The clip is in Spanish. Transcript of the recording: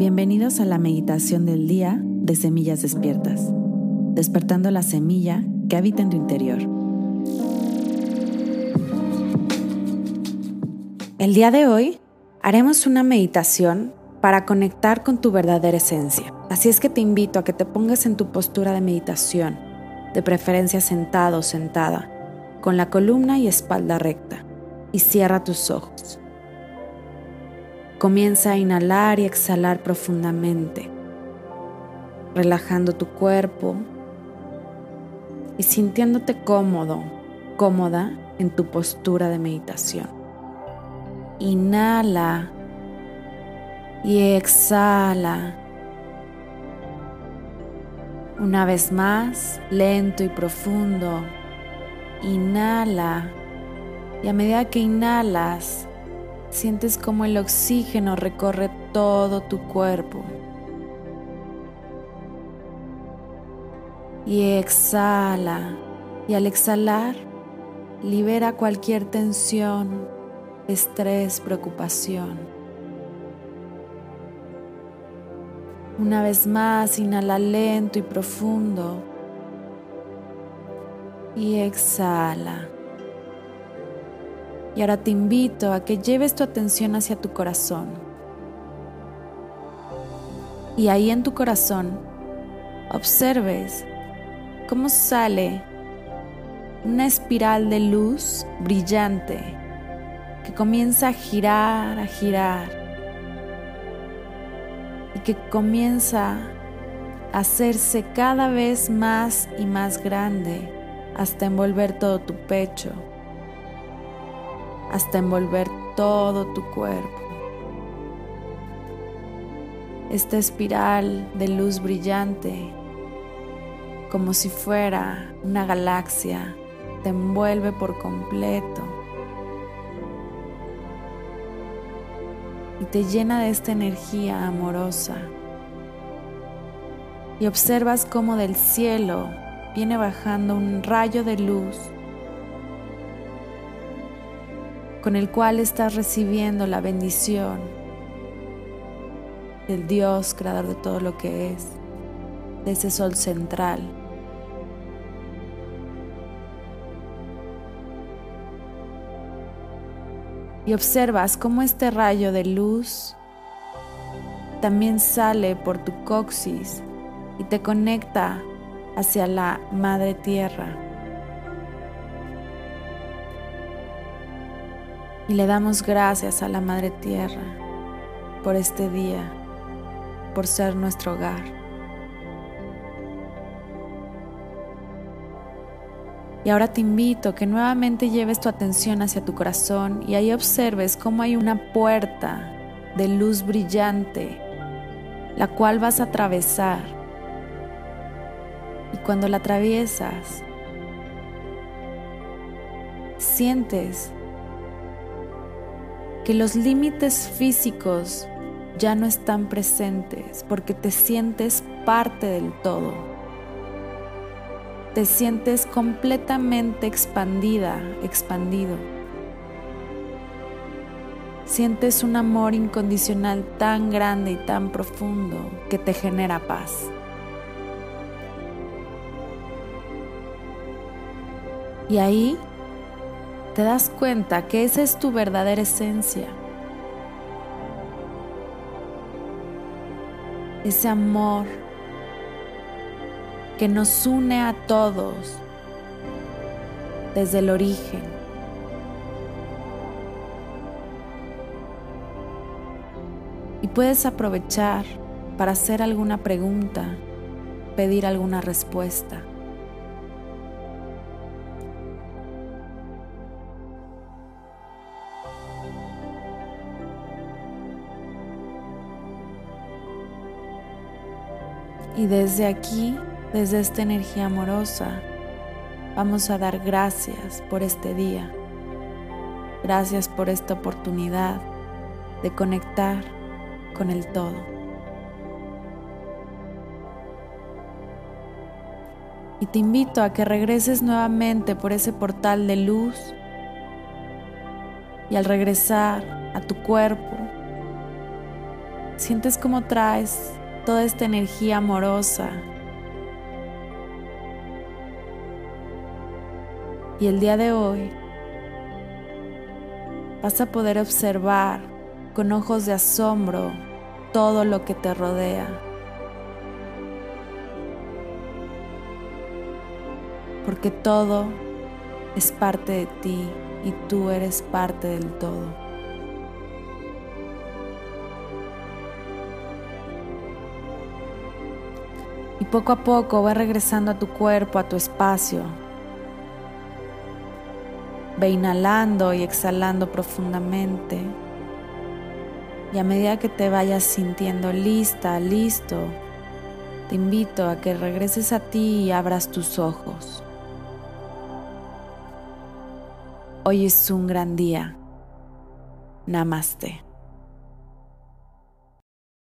Bienvenidos a la meditación del día de Semillas Despiertas, despertando la semilla que habita en tu interior. El día de hoy haremos una meditación para conectar con tu verdadera esencia. Así es que te invito a que te pongas en tu postura de meditación, de preferencia sentado o sentada, con la columna y espalda recta, y cierra tus ojos. Comienza a inhalar y exhalar profundamente, relajando tu cuerpo y sintiéndote cómodo, cómoda en tu postura de meditación. Inhala y exhala. Una vez más, lento y profundo. Inhala. Y a medida que inhalas, sientes como el oxígeno recorre todo tu cuerpo. Y exhala. Y al exhalar, libera cualquier tensión, estrés, preocupación. Una vez más, inhala lento y profundo. Y exhala. Y ahora te invito a que lleves tu atención hacia tu corazón. Y ahí en tu corazón observes cómo sale una espiral de luz brillante que comienza a girar, a girar y que comienza a hacerse cada vez más y más grande hasta envolver todo tu pecho, hasta envolver todo tu cuerpo. Esta espiral de luz brillante, como si fuera una galaxia, te envuelve por completo y te llena de esta energía amorosa. Y observas cómo del cielo viene bajando un rayo de luz con el cual estás recibiendo la bendición del Dios, creador de todo lo que es, de ese sol central. y observas cómo este rayo de luz también sale por tu coxis y te conecta hacia la madre tierra. Y le damos gracias a la madre tierra por este día, por ser nuestro hogar. Y ahora te invito que nuevamente lleves tu atención hacia tu corazón y ahí observes cómo hay una puerta de luz brillante, la cual vas a atravesar. Y cuando la atraviesas, sientes los límites físicos ya no están presentes porque te sientes parte del todo te sientes completamente expandida, expandido. Sientes un amor incondicional tan grande y tan profundo que te genera paz. Y ahí te das cuenta que esa es tu verdadera esencia. Ese amor que nos une a todos desde el origen. Y puedes aprovechar para hacer alguna pregunta, pedir alguna respuesta. Y desde aquí desde esta energía amorosa, vamos a dar gracias por este día. Gracias por esta oportunidad de conectar con el todo. Y te invito a que regreses nuevamente por ese portal de luz y al regresar a tu cuerpo, Sientes cómo traes toda esta energía amorosa. Y el día de hoy vas a poder observar con ojos de asombro todo lo que te rodea. Porque todo es parte de ti y tú eres parte del todo. Y poco a poco va regresando a tu cuerpo, a tu espacio. Ve inhalando y exhalando profundamente. Y a medida que te vayas sintiendo lista, listo, te invito a que regreses a ti y abras tus ojos. Hoy es un gran día. Namaste.